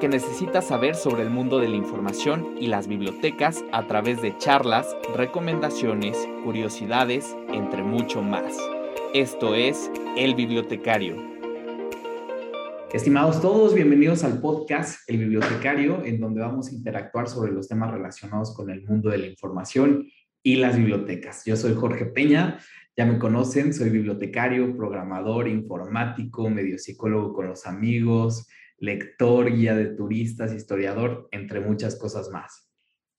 Que necesitas saber sobre el mundo de la información y las bibliotecas a través de charlas, recomendaciones, curiosidades, entre mucho más. Esto es El Bibliotecario. Estimados todos, bienvenidos al podcast El Bibliotecario, en donde vamos a interactuar sobre los temas relacionados con el mundo de la información y las bibliotecas. Yo soy Jorge Peña, ya me conocen, soy bibliotecario, programador, informático, medio psicólogo con los amigos, lector, guía de turistas, historiador, entre muchas cosas más.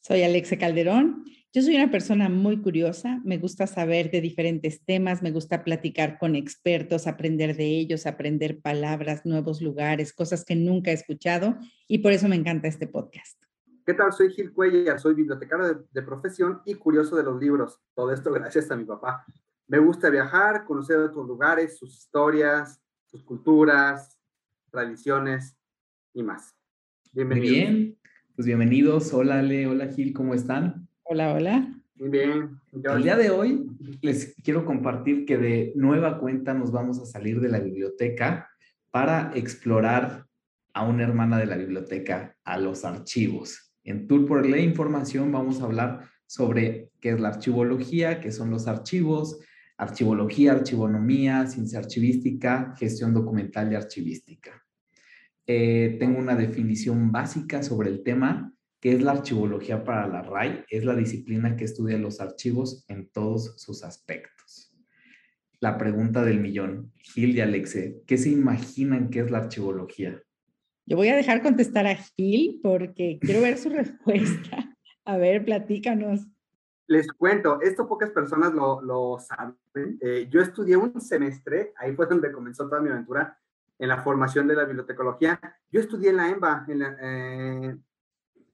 Soy Alexe Calderón. Yo soy una persona muy curiosa, me gusta saber de diferentes temas, me gusta platicar con expertos, aprender de ellos, aprender palabras, nuevos lugares, cosas que nunca he escuchado y por eso me encanta este podcast. ¿Qué tal? Soy Gil Cuellar, soy bibliotecario de, de, profesión y curioso de los libros. Todo esto gracias a mi papá. Me gusta viajar, conocer otros lugares, sus historias, sus culturas, tradiciones y más. Bienvenidos. Muy bien, pues bienvenidos. Hola Ale, hola Gil, ¿cómo están? Hola, hola. Muy bien. Yo... El día de hoy les quiero compartir que de nueva cuenta nos vamos a salir de la biblioteca para explorar a una hermana de la biblioteca, a los archivos. En Tour por la Información vamos a hablar sobre qué es la archivología, qué son los archivos, archivología, archivonomía, ciencia archivística, gestión documental y archivística. Eh, tengo una definición básica sobre el tema, que es la archivología para la RAI. Es la disciplina que estudia los archivos en todos sus aspectos. La pregunta del millón, Gil y Alexe, ¿qué se imaginan que es la archivología? Yo voy a dejar contestar a Gil porque quiero ver su respuesta. A ver, platícanos. Les cuento, esto pocas personas lo, lo saben. Eh, yo estudié un semestre, ahí fue donde comenzó toda mi aventura, en la formación de la bibliotecología. Yo estudié en la EMBA, en la eh,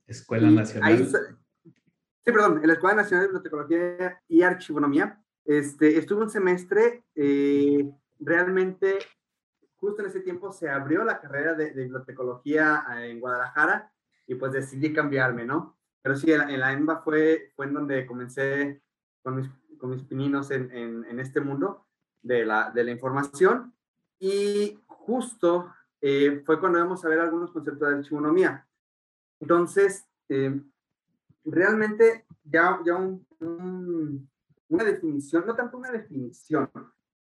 Escuela Nacional. Ahí, sí, perdón, en la Escuela Nacional de Bibliotecología y Archivonomía. Este, estuve un semestre, eh, realmente justo en ese tiempo se abrió la carrera de, de, bibliotecología en Guadalajara y pues decidí cambiarme, ¿no? Pero sí, en la, EMBA fue, fue en donde comencé con mis, con mis pininos en, en, este mundo de la, de la información y justo eh, fue cuando íbamos a ver algunos conceptos de archivonomía. Entonces, eh, realmente ya, ya un, un, una definición, no tanto una definición,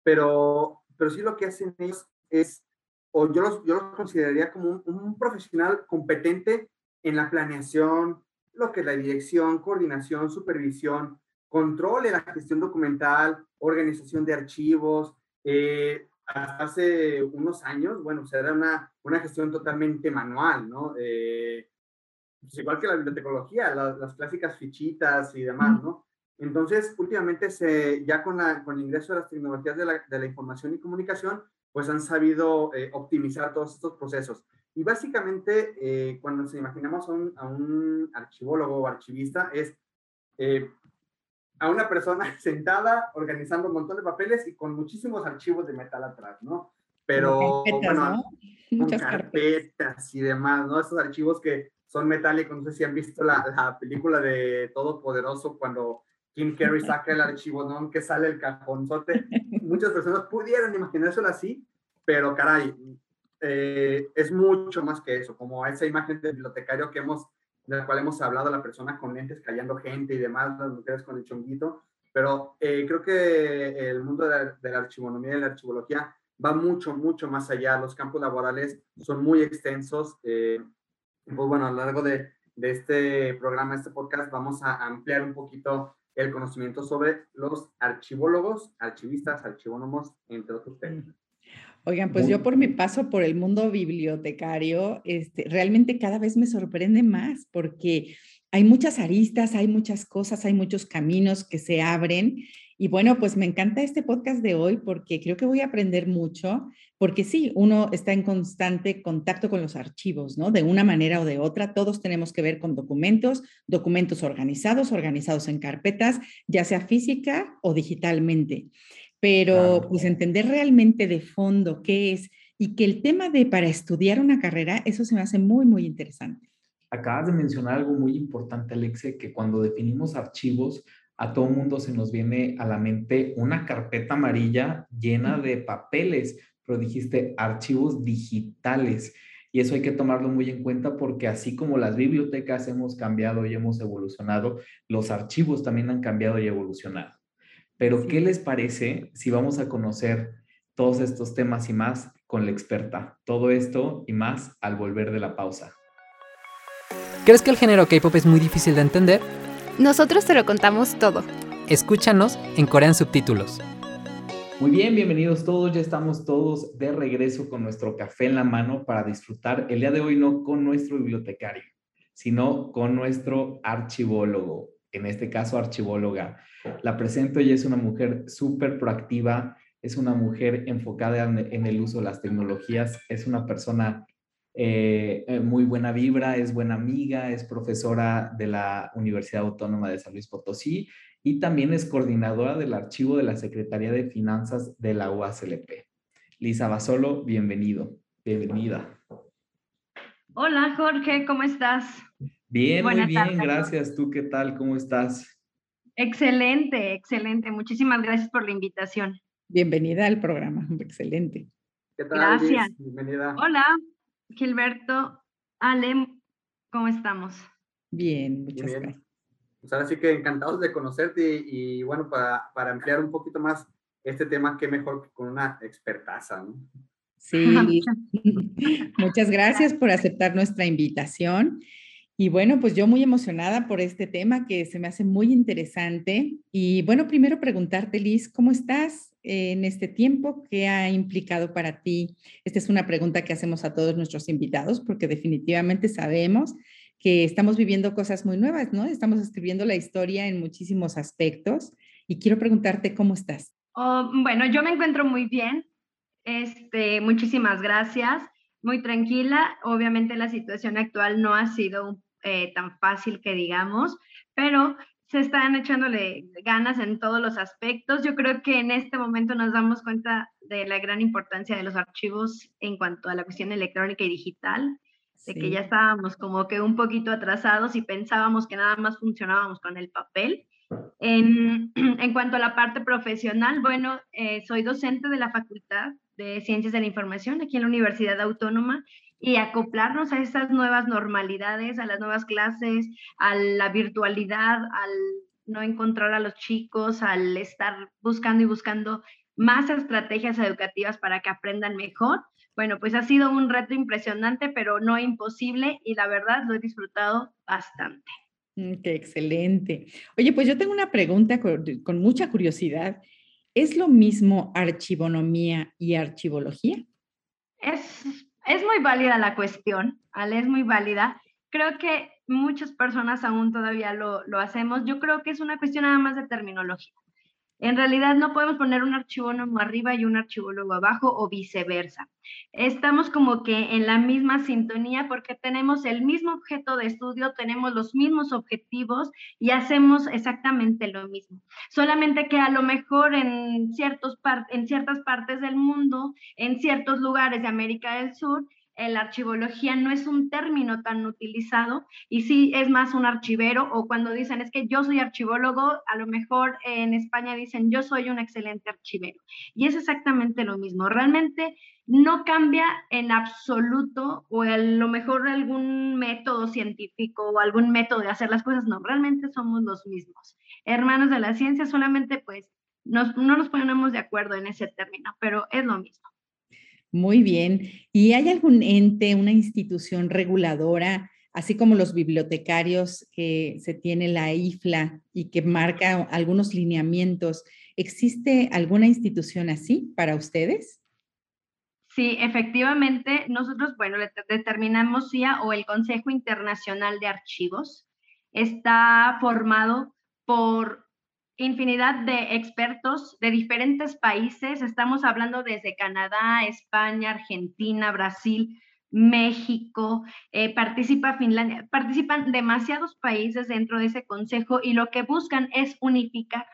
pero, pero sí lo que hacen ellos es, o yo los, yo los consideraría como un, un profesional competente en la planeación, lo que es la dirección, coordinación, supervisión, control de la gestión documental, organización de archivos. Eh, hasta hace unos años, bueno, o sea, era una, una gestión totalmente manual, ¿no? Eh, pues igual que la bibliotecología, la, las clásicas fichitas y demás, ¿no? Entonces, últimamente, se, ya con, la, con el ingreso de las tecnologías de la, de la información y comunicación, pues han sabido eh, optimizar todos estos procesos. Y básicamente, eh, cuando nos imaginamos a un, a un, archivólogo o archivista, es eh, a una persona sentada organizando un montón de papeles y con muchísimos archivos de metal atrás, ¿no? Pero, carpetas, bueno, Muchas carpetas, carpetas y demás, ¿no? Esos archivos que son metálicos, no sé si han visto la, la película de Todopoderoso cuando Kim Carrey saca el archivo, ¿no? Que sale el cajonzote. Muchas personas pudieran imaginárselo así, pero caray, eh, es mucho más que eso, como esa imagen del bibliotecario que hemos, de la cual hemos hablado, la persona con lentes callando gente y demás, las mujeres con el chonguito, pero eh, creo que el mundo de la, de la archivonomía y la archivología va mucho, mucho más allá. Los campos laborales son muy extensos. Eh, pues bueno, a lo largo de, de este programa, este podcast, vamos a ampliar un poquito el conocimiento sobre los archivólogos, archivistas, archivónomos, entre otros temas. Oigan, pues yo por mi paso por el mundo bibliotecario, este, realmente cada vez me sorprende más porque hay muchas aristas, hay muchas cosas, hay muchos caminos que se abren Y bueno, pues me encanta este podcast de hoy porque creo que voy a aprender mucho, porque sí, uno está en constante contacto con los archivos, ¿no? De una manera o de otra, todos tenemos que ver con documentos, documentos organizados, organizados en carpetas, ya sea física o digitalmente. Pero pues entender realmente de fondo qué es y que el tema de para estudiar una carrera, eso se me hace muy, muy interesante. Acabas de mencionar algo muy importante, Alexe, que cuando definimos archivos, a todo mundo se nos viene a la mente una carpeta amarilla llena de papeles, pero dijiste archivos digitales. Y eso hay que tomarlo muy en cuenta porque así como las bibliotecas hemos cambiado y hemos evolucionado, los archivos también han cambiado y evolucionado. Pero, ¿qué les parece si vamos a conocer todos estos temas y más con la experta? Todo esto y más al volver de la pausa. ¿Crees que el género K-pop es muy difícil de entender? Nosotros te lo contamos todo. Escúchanos en Corean Subtítulos. Muy bien, bienvenidos todos. Ya estamos todos de regreso con nuestro café en la mano para disfrutar el día de hoy no con nuestro bibliotecario, sino con nuestro archivólogo, en este caso archivóloga. La presento, ella es una mujer súper proactiva, es una mujer enfocada en, el uso de las tecnologías, es una persona eh, eh, muy buena vibra, es buena amiga, es profesora de la Universidad Autónoma de San Luis Potosí y también es coordinadora del archivo de la Secretaría de Finanzas de la UASLP. Lisa Basolo, bienvenido, bienvenida. Hola Jorge, ¿cómo estás? Bien, muy bien, gracias. ¿Tú qué tal? ¿Cómo estás? Excelente, excelente. Muchísimas gracias por la invitación. Bienvenida al programa, excelente. ¿Qué tal? Gracias. Bienvenida. Hola, Gilberto, Ale, ¿cómo estamos? Bien, muchas gracias. Pues ahora sí que encantados de conocerte y, bueno, para, para, ampliar un poquito más este tema, qué mejor que con una expertaza, ¿no? Sí, muchas gracias por aceptar nuestra invitación. Y bueno, pues yo muy emocionada por este tema que se me hace muy interesante. Y bueno, primero preguntarte, Liz, ¿cómo estás en este tiempo? ¿Qué ha implicado para ti? Esta es una pregunta que hacemos a todos nuestros invitados porque definitivamente sabemos que estamos viviendo cosas muy nuevas, ¿no? Estamos escribiendo la historia en muchísimos aspectos y quiero preguntarte cómo estás. Oh, bueno, yo me encuentro muy bien. Este, muchísimas gracias. Muy tranquila. Obviamente la situación actual no ha sido un eh, tan fácil que digamos, pero se están echándole ganas en todos los aspectos. Yo creo que en este momento nos damos cuenta de la gran importancia de los archivos en cuanto a la cuestión electrónica y digital, de que ya estábamos como que un poquito atrasados y pensábamos que nada más funcionábamos con el papel. En, en cuanto a la parte profesional, bueno, eh, soy docente de la Facultad de Ciencias de la Información aquí en la Universidad Autónoma y acoplarnos a estas nuevas normalidades, a las nuevas clases, a la virtualidad, al no encontrar a los chicos, al estar buscando y buscando más estrategias educativas para que aprendan mejor. Bueno, pues ha sido un reto impresionante, pero no imposible y la verdad lo he disfrutado bastante. Mm, qué excelente. Oye, pues yo tengo una pregunta con, con mucha curiosidad. ¿Es lo mismo archivonomía y archivología? Es es muy válida la cuestión, Ale, es muy válida. Creo que muchas personas aún todavía lo, lo hacemos. Yo creo que es una cuestión nada más de terminología. En realidad no podemos poner un archivólogo arriba y un archivólogo abajo o viceversa. Estamos como que en la misma sintonía porque tenemos el mismo objeto de estudio, tenemos los mismos objetivos y hacemos exactamente lo mismo. Solamente que a lo mejor en, ciertos en ciertas partes del mundo, en ciertos lugares de América del Sur, la archivología no es un término tan utilizado y sí es más un archivero o cuando dicen es que yo soy archivólogo, a lo mejor en España dicen yo soy un excelente archivero. Y es exactamente lo mismo. Realmente no cambia en absoluto o a lo mejor algún método científico o algún método de hacer las cosas, no, realmente somos los mismos. Hermanos de la ciencia, solamente pues no nos ponemos de acuerdo en ese término, pero es lo mismo. Muy bien. ¿Y hay algún ente, una institución reguladora, así como los bibliotecarios que se tiene la IFLA y que marca algunos lineamientos? ¿Existe alguna institución así para ustedes? Sí, efectivamente, nosotros, bueno, determinamos CIA o el Consejo Internacional de Archivos. Está formado por infinidad de expertos de diferentes países. Estamos hablando desde Canadá, España, Argentina, Brasil, México, eh, participa Finlandia, participan demasiados países dentro de ese consejo y lo que buscan es unificar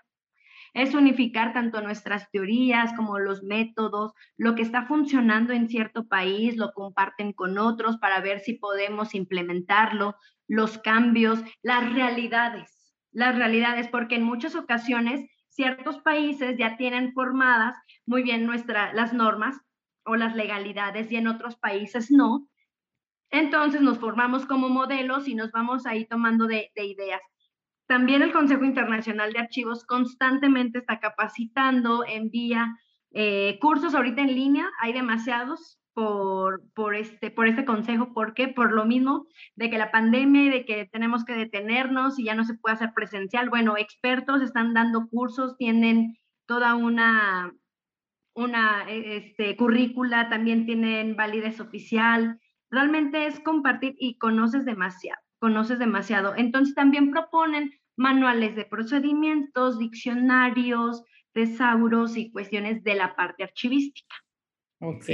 es unificar tanto nuestras teorías como los métodos, lo que está funcionando en cierto país, lo comparten con otros para ver si podemos implementarlo, los cambios, las realidades, las realidades, porque en muchas ocasiones ciertos países ya tienen formadas muy bien nuestra, las normas o las legalidades y en otros países no. Entonces nos formamos como modelos y nos vamos ahí tomando de, de ideas. También el Consejo Internacional de Archivos constantemente está capacitando, envía eh, cursos ahorita en línea, hay demasiados este, por este consejo. ¿Por qué? Por lo mismo de que la pandemia de que tenemos que detenernos y ya no se puede hacer presencial. Bueno, expertos están dando cursos, tienen toda una, una e, este, currícula, también tienen validez oficial. Realmente es compartir y conoces demasiado conoces demasiado. Entonces también proponen manuales de procedimientos, diccionarios, tesauros y cuestiones de la parte archivística. Ok.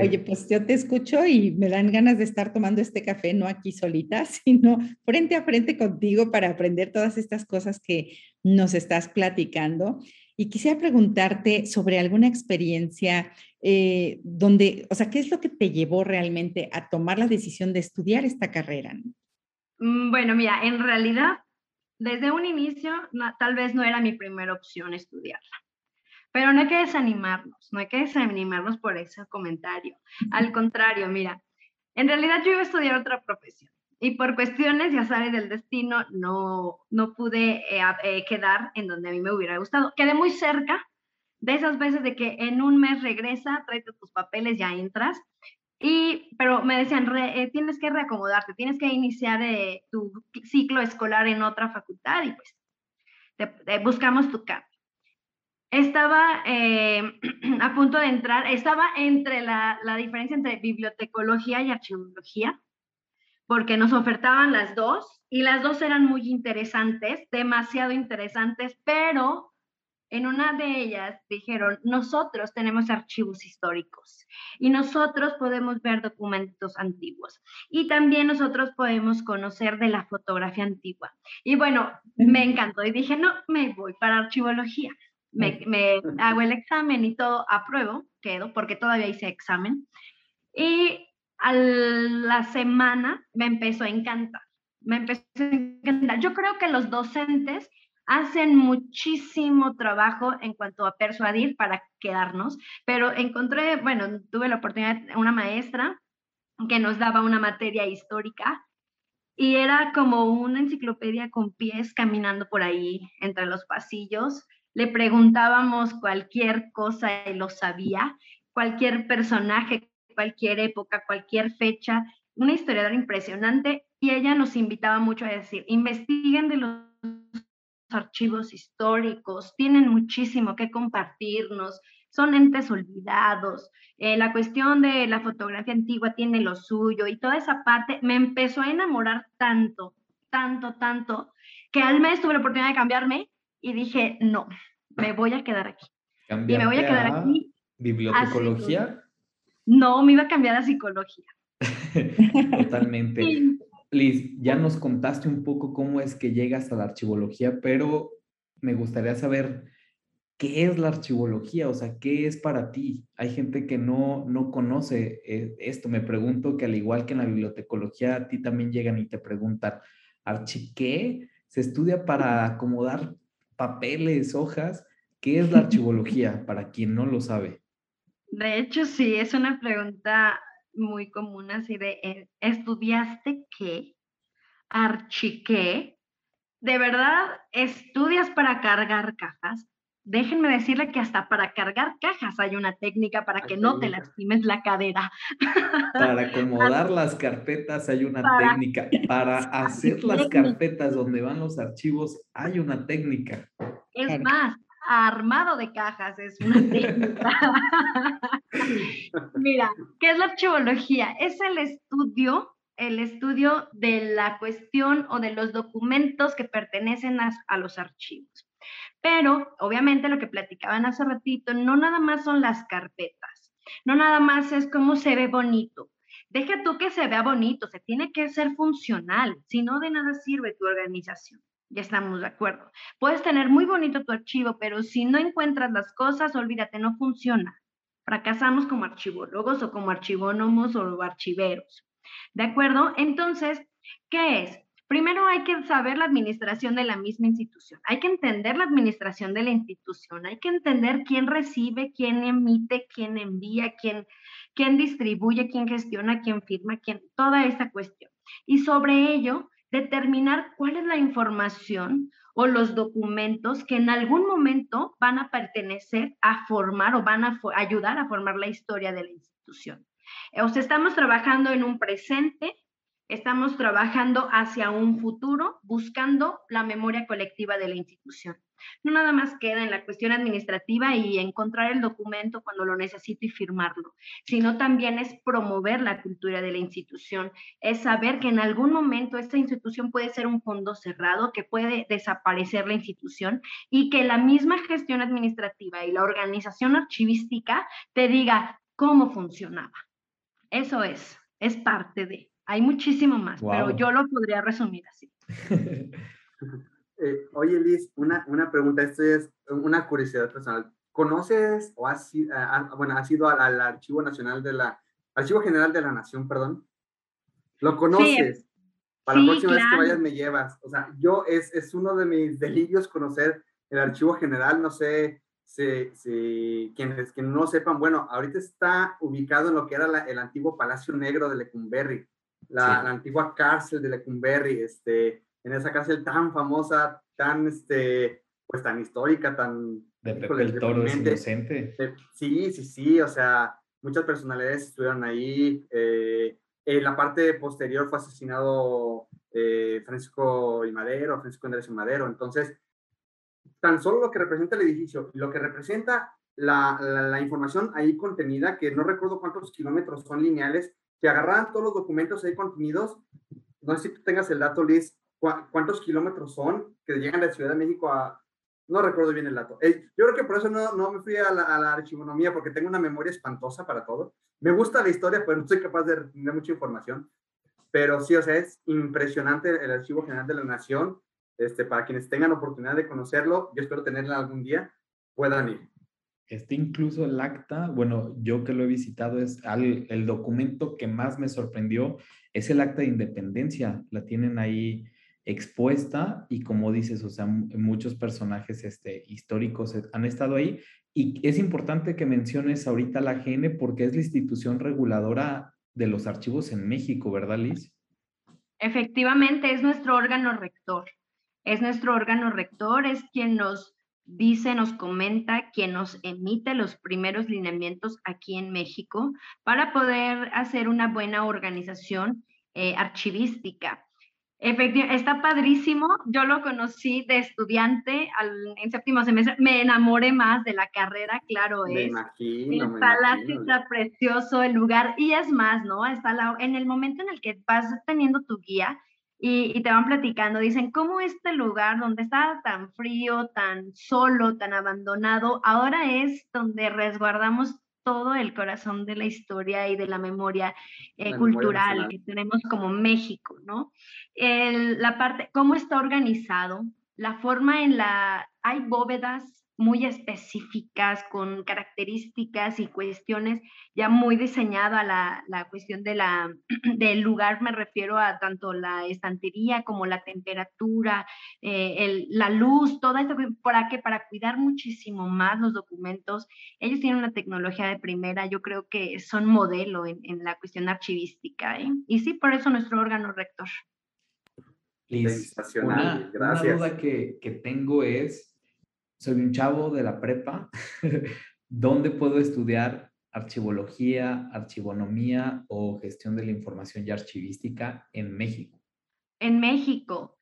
Oye, pues yo te escucho y me dan ganas de estar tomando este café, no aquí solita, sino frente a frente contigo para aprender todas estas cosas que nos estás platicando. Y quisiera preguntarte sobre alguna experiencia eh, donde, o sea, ¿qué es lo que te llevó realmente a tomar la decisión de estudiar esta carrera? Mm, bueno, mira, en realidad, desde un inicio, tal vez no era mi primera opción estudiarla. Pero no hay que desanimarnos, no hay que desanimarnos por ese comentario. Al contrario, mira, en realidad yo iba a estudiar otra profesión y por cuestiones, ya sabes, del destino, no, no pude eh, eh, quedar en donde a mí me hubiera gustado. Quedé muy cerca de esas veces de que en un mes regresa, tráete tus papeles, ya entras, y, pero me decían, eh, tienes que reacomodarte, tienes que iniciar tu ciclo escolar en otra facultad y pues buscamos tu cambio. Estaba eh, a punto de entrar, estaba entre la, la diferencia entre bibliotecología y archivología, porque nos ofertaban las dos y las dos eran muy interesantes, demasiado interesantes, pero en una de ellas dijeron, nosotros tenemos archivos históricos y nosotros podemos ver documentos antiguos y también nosotros podemos conocer de la fotografía antigua. Y bueno, me encantó y dije, no, me voy para archivología. Me, me hago el examen y todo, apruebo, quedo, porque todavía hice examen. Y a la semana me empezó a encantar, me empezó a encantar. Yo creo que los docentes hacen muchísimo trabajo en cuanto a persuadir para quedarnos, pero encontré, bueno, tuve la oportunidad de una maestra que nos daba una materia histórica y era como una enciclopedia con pies caminando por ahí entre los pasillos. Le preguntábamos cualquier cosa y lo sabía, cualquier personaje, cualquier época, cualquier fecha, una historiadora impresionante y ella nos invitaba mucho a decir, investiguen de los archivos históricos, tienen muchísimo que compartirnos, son entes olvidados, eh, la cuestión de la fotografía antigua tiene lo suyo y toda esa parte me empezó a enamorar tanto, tanto, tanto, que al mes tuve la oportunidad de cambiarme y dije, no, me voy a quedar aquí. Y me voy a quedar aquí. ¿Bibliotecología? No, me iba a cambiar a psicología. Totalmente. Liz, ya nos contaste un poco cómo es que llegas a la archivología, pero me gustaría saber qué es la archivología, o sea, qué es para ti. Hay gente que no, no conoce eh, esto. Me pregunto que al igual que en la bibliotecología, a ti también llegan y te preguntan, ¿archi qué? ¿Se estudia para acomodar papeles, hojas? ¿Qué es la archivología para quien no lo sabe? De hecho, sí, es una pregunta muy común así de, eh, ¿estudiaste qué? ¿Archiqué? ¿De verdad estudias para cargar cajas? Déjenme decirle que hasta para cargar cajas hay una técnica para que no te lastimes la cadera. Para acomodar las carpetas hay una técnica. Para hacer las carpetas donde van los archivos hay una técnica. Es más, armado de cajas es una técnica. Mira, ¿qué es la archivología? Es el estudio, el estudio de la cuestión o de los documentos que pertenecen a, los archivos. Pero obviamente lo que platicaban hace ratito, no nada más son las carpetas, no nada más es cómo se ve bonito. Deja tú que se vea bonito, se tiene que ser funcional, si no de nada sirve tu organización. Ya estamos de acuerdo. Puedes tener muy bonito tu archivo, pero si no encuentras las cosas, olvídate, no funciona. Fracasamos como archivólogos o como archivónomos o archiveros. ¿De acuerdo? Entonces, ¿qué es? Primero hay que saber la administración de la misma institución, hay que entender la administración de la institución, hay que entender quién recibe, quién emite, quién envía, quién, quién distribuye, quién gestiona, quién firma, quién, toda esa cuestión. Y sobre ello, determinar cuál es la información o los documentos que en algún momento van a pertenecer a formar o van a ayudar a formar la historia de la institución. O sea, estamos trabajando en un presente, estamos trabajando hacia un futuro, buscando la memoria colectiva de la institución. No nada más queda en la cuestión administrativa y encontrar el documento cuando lo necesito y firmarlo, sino también es promover la cultura de la institución, es saber que en algún momento esta institución puede ser un fondo cerrado, que puede desaparecer la institución y que la misma gestión administrativa y la organización archivística te diga cómo funcionaba. Eso es, es parte de. Hay muchísimo más, pero yo lo podría resumir así. Eh, oye, Liz, una, una pregunta, esto es una curiosidad personal. ¿Conoces o has, bueno, has ido al, Archivo Nacional de la, Archivo General de la Nación, perdón? ¿Lo conoces? Para la próxima vez que vayas me llevas. O sea, yo es, es uno de mis delirios conocer el Archivo General, no sé si, si quienes, que no sepan, bueno, ahorita está ubicado en lo que era el antiguo Palacio Negro de Lecumberri, la, la, antigua cárcel de Lecumberri, este, en esa cárcel tan famosa, tan, este, pues tan histórica, tan... De Pepe el Toro es inocente. Sí, sí, sí, o sea, muchas personalidades estuvieron ahí. Eh, en la parte posterior fue asesinado eh, Francisco y Madero, Francisco Andrés y Madero. Entonces, tan solo lo que representa el edificio lo que representa la, la, información ahí contenida, que no recuerdo cuántos kilómetros son lineales, que agarraban todos los documentos ahí contenidos. No sé si tú tengas el dato, Liz, cuántos kilómetros son que llegan de Ciudad de México a... No recuerdo bien el dato. Eh, yo creo que por eso no, no me fui a la, a la, archivonomía, porque tengo una memoria espantosa para todo. Me gusta la historia, pero no soy capaz de tener mucha información. Pero sí, o sea, es impresionante el Archivo General de la Nación. Este, para quienes tengan oportunidad de conocerlo, yo espero tenerla algún día, puedan ir. Este incluso el acta, bueno, yo que lo he visitado, es al, el documento que más me sorprendió, es el acta de independencia. La tienen ahí expuesta y como dices, o sea, muchos personajes este, históricos han estado ahí. Y es importante que menciones ahorita la GN porque es la institución reguladora de los archivos en México, ¿verdad, Liz? Efectivamente, es nuestro órgano rector. Es nuestro órgano rector, es quien nos dice, nos comenta, quien nos emite los primeros lineamientos aquí en México para poder hacer una buena organización eh, archivística. Efectivamente, está padrísimo. Yo lo conocí de estudiante en séptimo semestre. Me enamoré más de la carrera, claro me es. Imagino, el palacio está precioso, el lugar. Y es más, ¿no? Está la, en el momento en el que vas teniendo tu guía y, y, te van platicando, dicen, ¿cómo este lugar donde estaba tan frío, tan solo, tan abandonado, ahora es donde resguardamos todo el corazón de la historia y de la memoria eh, cultural que tenemos como México, ¿no? la parte, cómo está organizado, la forma en la, hay bóvedas muy específicas, con características y cuestiones ya muy diseñado a la, la cuestión de la, del lugar, me refiero a tanto la estantería como la temperatura, eh, el, la luz, todo esto, para que para cuidar muchísimo más los documentos. Ellos tienen una tecnología de primera, yo creo que son modelo en, en la cuestión archivística. ¿eh? Y sí, por eso nuestro órgano rector. Liz, una, una duda que, que tengo es, soy un chavo de la prepa, ¿dónde puedo estudiar archivología, archivonomía o gestión de la información y archivística en México? En México.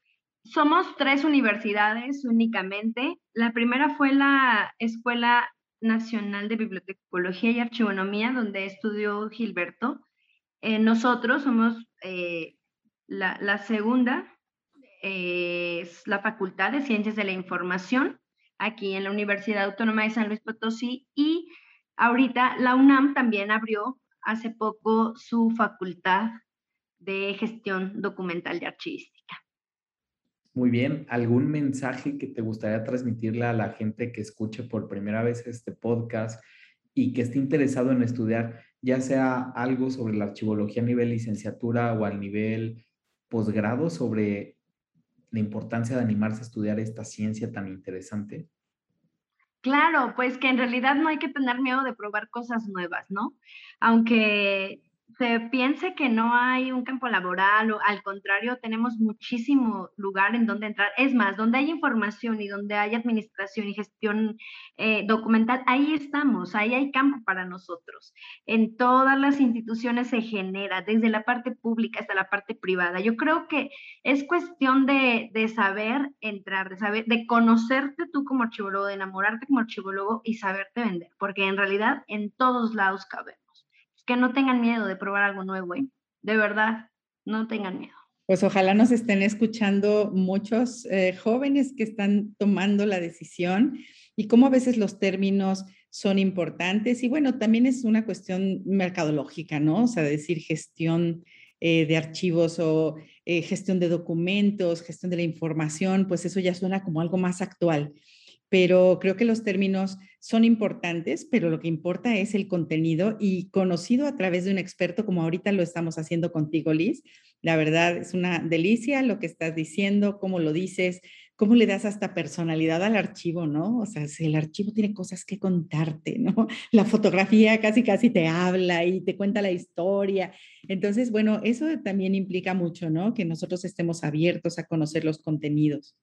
Somos tres universidades únicamente. La primera fue la Escuela Nacional de Bibliotecología y Archivonomía, donde estudió Gilberto. Eh, nosotros somos eh, la, segunda, eh, es la Facultad de Ciencias de la Información aquí en la Universidad Autónoma de San Luis Potosí y ahorita la UNAM también abrió hace poco su facultad de gestión documental y archivística. Muy bien, ¿algún mensaje que te gustaría transmitirle a la gente que escuche por primera vez este podcast y que esté interesado en estudiar, ya sea algo sobre la archivología a nivel licenciatura o al nivel posgrado, sobre la importancia de animarse a estudiar esta ciencia tan interesante? Claro, pues que en realidad no hay que tener miedo de probar cosas nuevas, ¿no? Aunque se piense que no hay un campo laboral o al contrario, tenemos muchísimo lugar en donde entrar. Es más, donde hay información y donde hay administración y gestión eh, documental, ahí estamos, ahí hay campo para nosotros. En todas las instituciones se genera, desde la parte pública hasta la parte privada. Yo creo que es cuestión de, de saber entrar, de saber, de conocerte tú como archivólogo, de enamorarte como archivólogo y saberte vender, porque en realidad en todos lados cabemos que no tengan miedo de probar algo nuevo, ¿eh? de verdad, no tengan miedo. Pues ojalá nos estén escuchando muchos eh, jóvenes que están tomando la decisión y cómo a veces los términos son importantes. Y bueno, también es una cuestión mercadológica, ¿no? O sea, decir gestión eh, de archivos o gestión de documentos, gestión de la información, pues eso ya suena como algo más actual pero creo que los términos son importantes, pero lo que importa es el contenido y conocido a través de un experto como ahorita lo estamos haciendo contigo, Liz. La verdad es una delicia lo que estás diciendo, cómo lo dices, cómo le das hasta personalidad al archivo, ¿no? O sea, si el archivo tiene cosas que contarte, ¿no? La fotografía casi casi te habla y te cuenta la historia. Entonces, bueno, eso también implica mucho, ¿no? Que nosotros estemos abiertos a conocer los contenidos.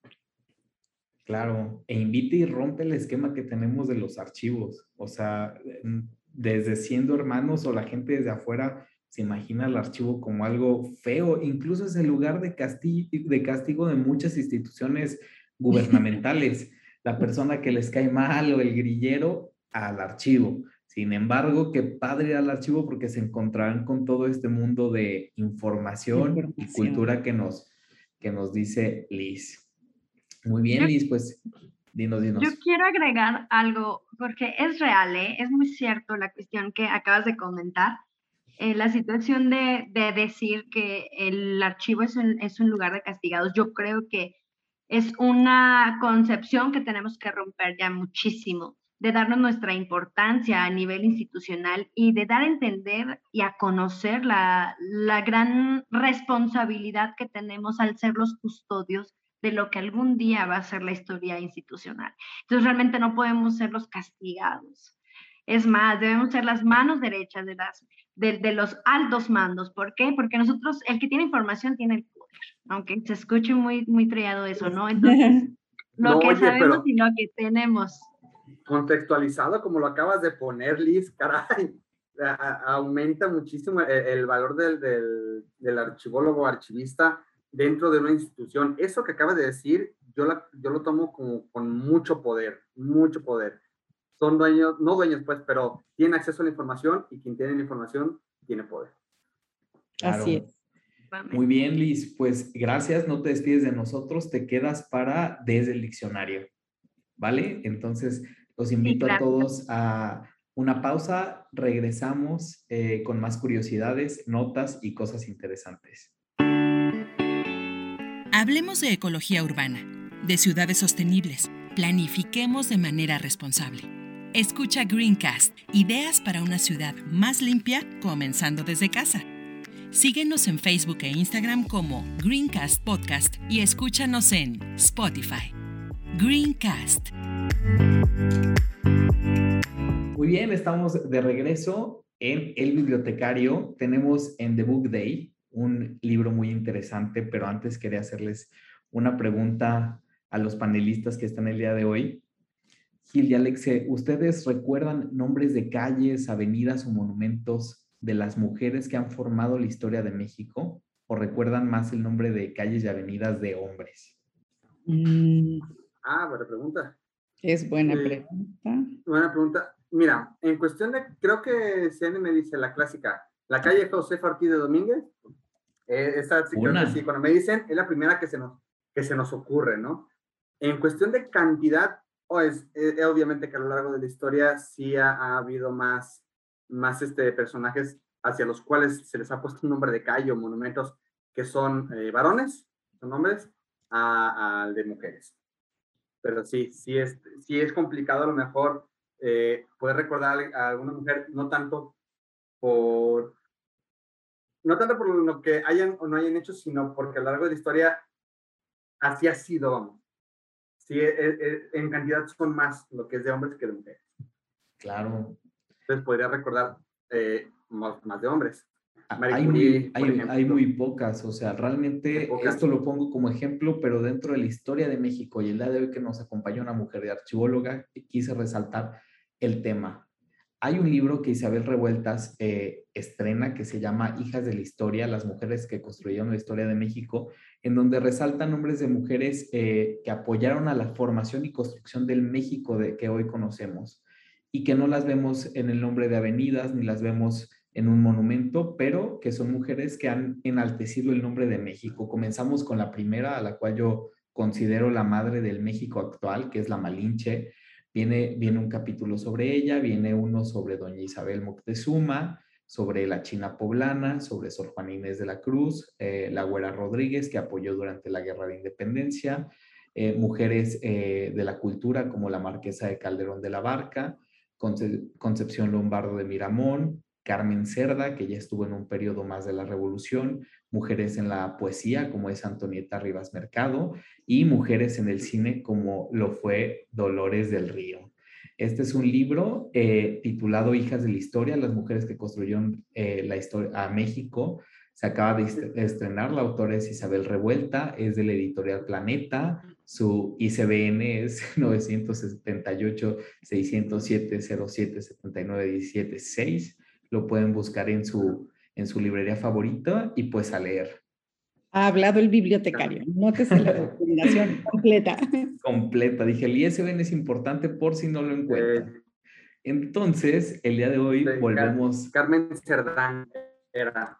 Claro, e invite y rompe el esquema que tenemos de los archivos. O sea, desde siendo hermanos o la gente desde afuera se imagina el archivo como algo feo, incluso es el lugar de castigo de, castigo de muchas instituciones gubernamentales. la persona que les cae mal o el grillero al archivo. Sin embargo, qué padre al archivo porque se encontrarán con todo este mundo de información, y cultura que nos, que nos dice Liz. Muy bien, Liz, pues dinos, dinos. Yo quiero agregar algo, porque es real, ¿eh? es muy cierto la cuestión que acabas de comentar. Eh, la situación de, de, decir que el archivo es un, es un lugar de castigados, yo creo que es una concepción que tenemos que romper ya muchísimo, de darnos nuestra importancia a nivel institucional y de dar a entender y a conocer la, la gran responsabilidad que tenemos al ser los custodios de lo que algún día va a ser la historia institucional. Entonces realmente no podemos ser los castigados. Es más, debemos ser las manos derechas de, las, de, los altos mandos. ¿Por qué? Porque nosotros, el que tiene información tiene el poder, aunque se escuche muy, muy triado eso, ¿no? Entonces, lo que sabemos y lo que tenemos. Contextualizado, como lo acabas de poner, Liz, caray, aumenta muchísimo el, valor del, del, del archivólogo, archivista, dentro de una institución. Eso que acabas de decir, yo, la, yo lo tomo como con mucho poder, mucho poder. Son dueños, no dueños pues, pero tienen acceso a la información y quien tiene la información tiene poder. Así es. Muy bien, Liz. Pues gracias, no te despides de nosotros, te quedas para desde el diccionario. ¿Vale? Entonces, los invito a todos a una pausa, regresamos eh, con más curiosidades, notas y cosas interesantes. Hablemos de ecología urbana, de ciudades sostenibles. Planifiquemos de manera responsable. Escucha Greencast, ideas para una ciudad más limpia, comenzando desde casa. Síguenos en Facebook e Instagram como Greencast Podcast y escúchanos en Spotify. Greencast. Muy bien, estamos de regreso en El Bibliotecario. Tenemos en The Book Day un libro muy interesante, pero antes quería hacerles una pregunta a los panelistas que están el día de hoy. Gil y Alexe, ¿ustedes recuerdan nombres de calles, avenidas o monumentos de las mujeres que han formado la historia de México? ¿O recuerdan más el nombre de calles y avenidas de hombres? Mm. Ah, buena pregunta. Es buena pregunta. Buena pregunta. Mira, en cuestión de, creo que CN me dice la clásica, la calle José Ortiz de Domínguez, eh, esa sí, sí, cuando me dicen, es la primera que se, nos, que se nos ocurre, ¿no? En cuestión de cantidad, o es, eh, obviamente que a lo largo de la historia sí ha, ha, habido más, más este, personajes hacia los cuales se les ha puesto un nombre de calle o monumentos que son eh, varones, son hombres, al de mujeres. Pero sí, sí es, sí es complicado a lo mejor eh, poder recordar a alguna mujer, no tanto por no tanto por lo que hayan o no hayan hecho, sino porque a lo largo de la historia así ha sido, vamos. Sí, e, e, e, en cantidad son más lo que es de hombres que de mujeres. Claro. Entonces podría recordar eh, más, más, de hombres. hay, muy, hay, hay, muy pocas, o sea, realmente esto lo pongo como ejemplo, pero dentro de la historia de México y el día de hoy que nos acompaña una mujer de archivóloga, quise resaltar el tema. Hay un libro que Isabel Revueltas eh, estrena que se llama Hijas de la Historia, las mujeres que construyeron la historia de México, en donde resaltan nombres de mujeres eh, que apoyaron a la formación y construcción del México de, que hoy conocemos y que no las vemos en el nombre de avenidas ni las vemos en un monumento, pero que son mujeres que han enaltecido el nombre de México. Comenzamos con la primera, a la cual yo considero la madre del México actual, que es la Malinche, Viene, un capítulo sobre ella, viene uno sobre doña Isabel Moctezuma, sobre la China poblana, sobre Sor Juana Inés de la Cruz, eh, la Güera Rodríguez, que apoyó durante la Guerra de Independencia, eh, mujeres eh, de la cultura como la Marquesa de Calderón de la Barca, Concepción Lombardo de Miramón, Carmen Cerda, que ya estuvo en un periodo más de la Revolución, mujeres en la poesía, como es Antonieta Rivas Mercado, y mujeres en el cine, como lo fue Dolores del Río. Este es un libro eh, titulado Hijas de la Historia, las mujeres que construyeron eh, la historia a México. Se acaba de estrenar, la autora es Isabel Revuelta, es de la editorial Planeta, su ICBN es 978-607-07-79-17-6. Lo pueden buscar en su en su librería favorita y pues a leer. Ha hablado el bibliotecario. Nótese la recomendación completa. Completa. Dije, el ISBN es importante por si no lo encuentran. Entonces, el día de hoy volvemos. Carmen Cerdán era.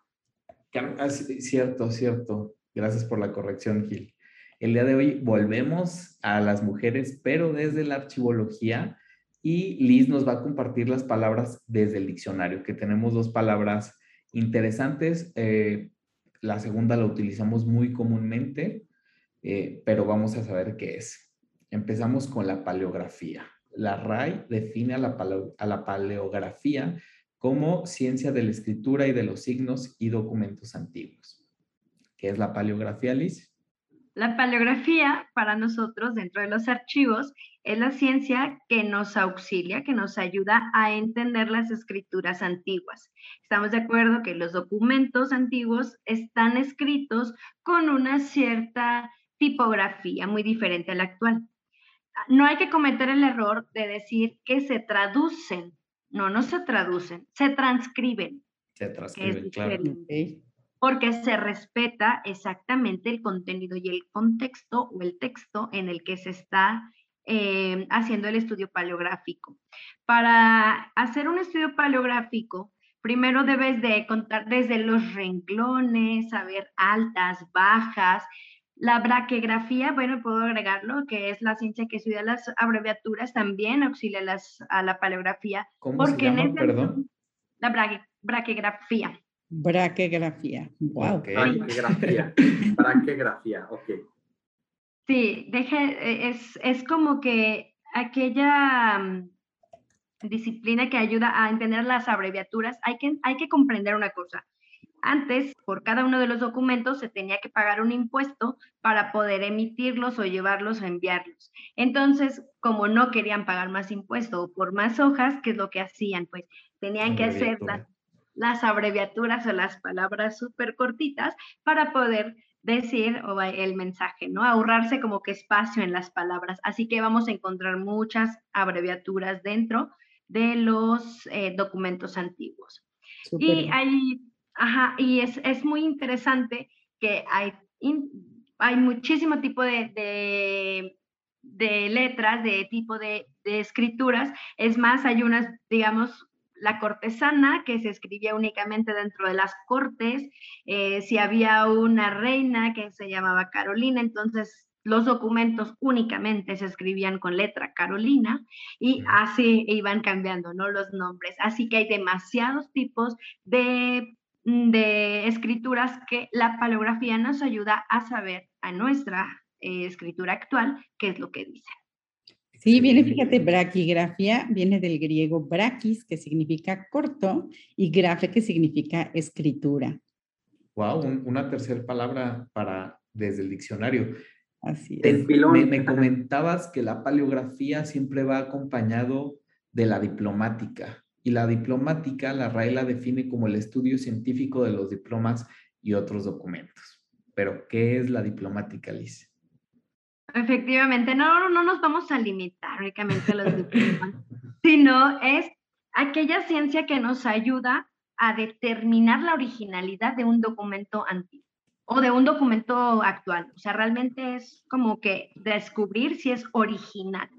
Ah, cierto, cierto. Gracias por la corrección, Gil. El día de hoy volvemos a las mujeres, pero desde la archivología. Y Liz nos va a compartir las palabras desde el diccionario, que tenemos dos palabras interesantes. Eh, la segunda la utilizamos muy comúnmente, eh, pero vamos a saber qué es. Empezamos con la paleografía. La RAI define a la, a la paleografía como ciencia de la escritura y de los signos y documentos antiguos. ¿Qué es la paleografía, Liz? La paleografía para nosotros dentro de los archivos es la ciencia que nos auxilia, que nos ayuda a entender las escrituras antiguas. Estamos de acuerdo que los documentos antiguos están escritos con una cierta tipografía muy diferente a la actual. No hay que cometer el error de decir que se traducen. No, no se traducen, se transcriben. Se transcriben, claro porque se respeta exactamente el contenido y el contexto o el texto en el que se está eh, haciendo el estudio paleográfico. Para hacer un estudio paleográfico, primero debes de contar desde los renglones, saber altas, bajas. La braquegrafía, bueno, puedo agregarlo, que es la ciencia que estudia las abreviaturas, también auxilia las, a la paleografía. ¿Cómo porque se llama, perdón? La braquegrafía. Braquegrafía. Wow. Braquegrafía. Braquegrafía, ok. Sí, deje, e, es, es como que aquella mm, disciplina que ayuda a entender las abreviaturas, hay que, hay que comprender una cosa. Antes, por cada uno de los documentos se tenía que pagar un impuesto para poder emitirlos o llevarlos o enviarlos. Entonces, como no querían pagar más impuesto o por más hojas, ¿qué es lo que hacían? Pues tenían que hacerlas las abreviaturas o las palabras súper cortitas para poder decir el mensaje, ¿no? Ahorrarse como que espacio en las palabras. Así que vamos a encontrar muchas abreviaturas dentro de los eh, documentos antiguos. Y hay, ajá, y es, es, muy interesante que hay, hay muchísimo tipo de, de, de letras, de tipo de, de, escrituras. Es más, hay unas, digamos, la cortesana, que se escribía únicamente dentro de las cortes, eh, si había una reina que se llamaba Carolina, entonces los documentos únicamente se escribían con letra Carolina y así iban cambiando, ¿no? Los nombres. Así que hay demasiados tipos de, de escrituras que la paleografía nos ayuda a saber a nuestra eh, escritura actual qué es lo que dice. Sí, viene, fíjate, braquigrafía viene del griego brakis, que significa corto, y grafe, que significa escritura. Wow, una tercera palabra para desde el diccionario. Así es. Me, me, comentabas que la paleografía siempre va acompañado de la diplomática. Y la diplomática, la RAE la define como el estudio científico de los diplomas y otros documentos. Pero, ¿qué es la diplomática, Liz? Efectivamente, no, no nos vamos a limitar únicamente a los diplomas, sino es aquella ciencia que nos ayuda a determinar la originalidad de un documento antiguo o de un documento actual. O sea, realmente es como que descubrir si es original.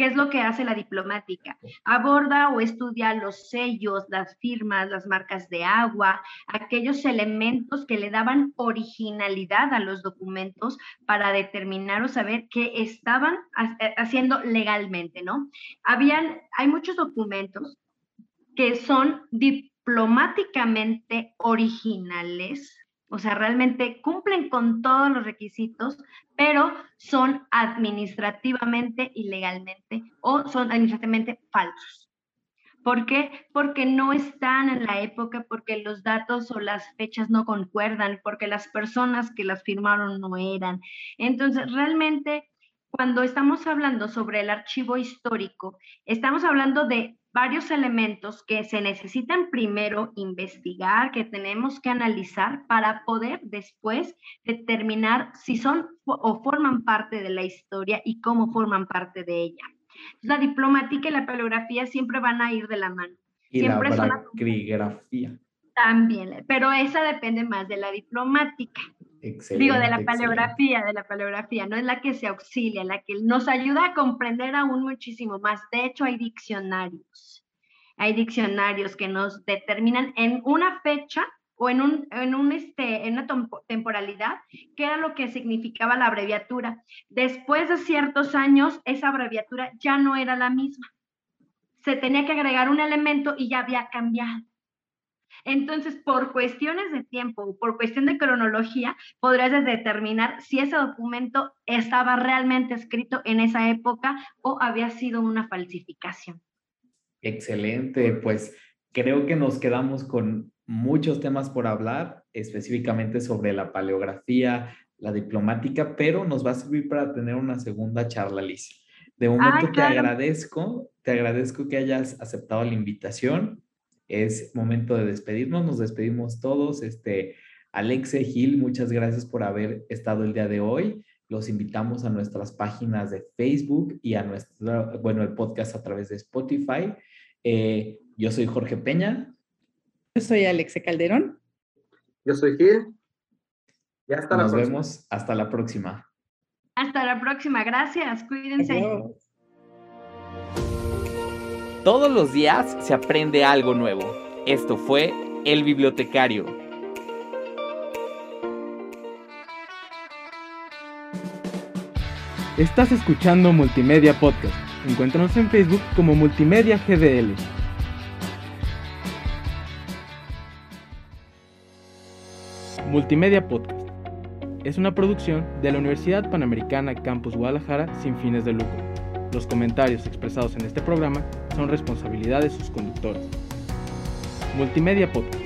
¿Qué es lo que hace la diplomática? Aborda o estudia los sellos, las firmas, las marcas de agua, aquellos elementos que le daban originalidad a los documentos para determinar o saber qué estaban eh, haciendo legalmente, ¿no? Habían, hay muchos documentos que son diplomáticamente originales, o sea, realmente cumplen con todos los requisitos, pero son administrativamente ilegalmente o son administrativamente falsos. ¿Por qué? Porque no están en la época, porque los datos o las fechas no concuerdan, porque las personas que las firmaron no eran. Entonces, realmente, cuando estamos hablando sobre el archivo histórico, estamos hablando de varios elementos que se necesitan primero investigar, que tenemos que analizar para poder después determinar si son o forman parte de la historia y cómo forman parte de ella. La diplomática y la paleografía siempre van a ir de la mano. Y siempre la braquigrafía. También, pero esa depende más de la diplomática. Digo, de la paleografía, de la paleografía, no es la que se auxilia, la que nos ayuda a comprender aún muchísimo más. De hecho, hay diccionarios. Hay diccionarios que nos determinan en una fecha o en, un, en, un este, en una temporalidad qué era lo que significaba la abreviatura. Después de ciertos años, esa abreviatura ya no era la misma. Se tenía que agregar un elemento y ya había cambiado. Entonces, por cuestiones de tiempo, por cuestión de cronología, podrías determinar si ese documento estaba realmente escrito en esa época o había sido una falsificación. Excelente, pues creo que nos quedamos con muchos temas por hablar, específicamente sobre la paleografía, la diplomática, pero nos va a servir para tener una segunda charla, Liz. De momento te agradezco, te agradezco que hayas aceptado la invitación es momento de despedirnos, nos despedimos todos. Este, Alexe Gil, muchas gracias por haber estado el día de hoy. Los invitamos a nuestras páginas de Facebook y a nuestro, bueno, el podcast a través de Spotify. Eh, yo soy Jorge Peña. Yo soy Alexe Calderón. Yo soy Gil. Y hasta Nos vemos. Hasta la próxima. Hasta la próxima. Gracias. Cuídense. Todos los días se aprende algo nuevo. Esto fue El Bibliotecario. Estás escuchando Multimedia Podcast. Encuéntranos en Facebook como Multimedia GDL. Multimedia Podcast. Es una producción de la Universidad Panamericana Campus Guadalajara sin fines de lucro. Los comentarios expresados en este programa son responsabilidad de sus conductores. Multimedia Podcast.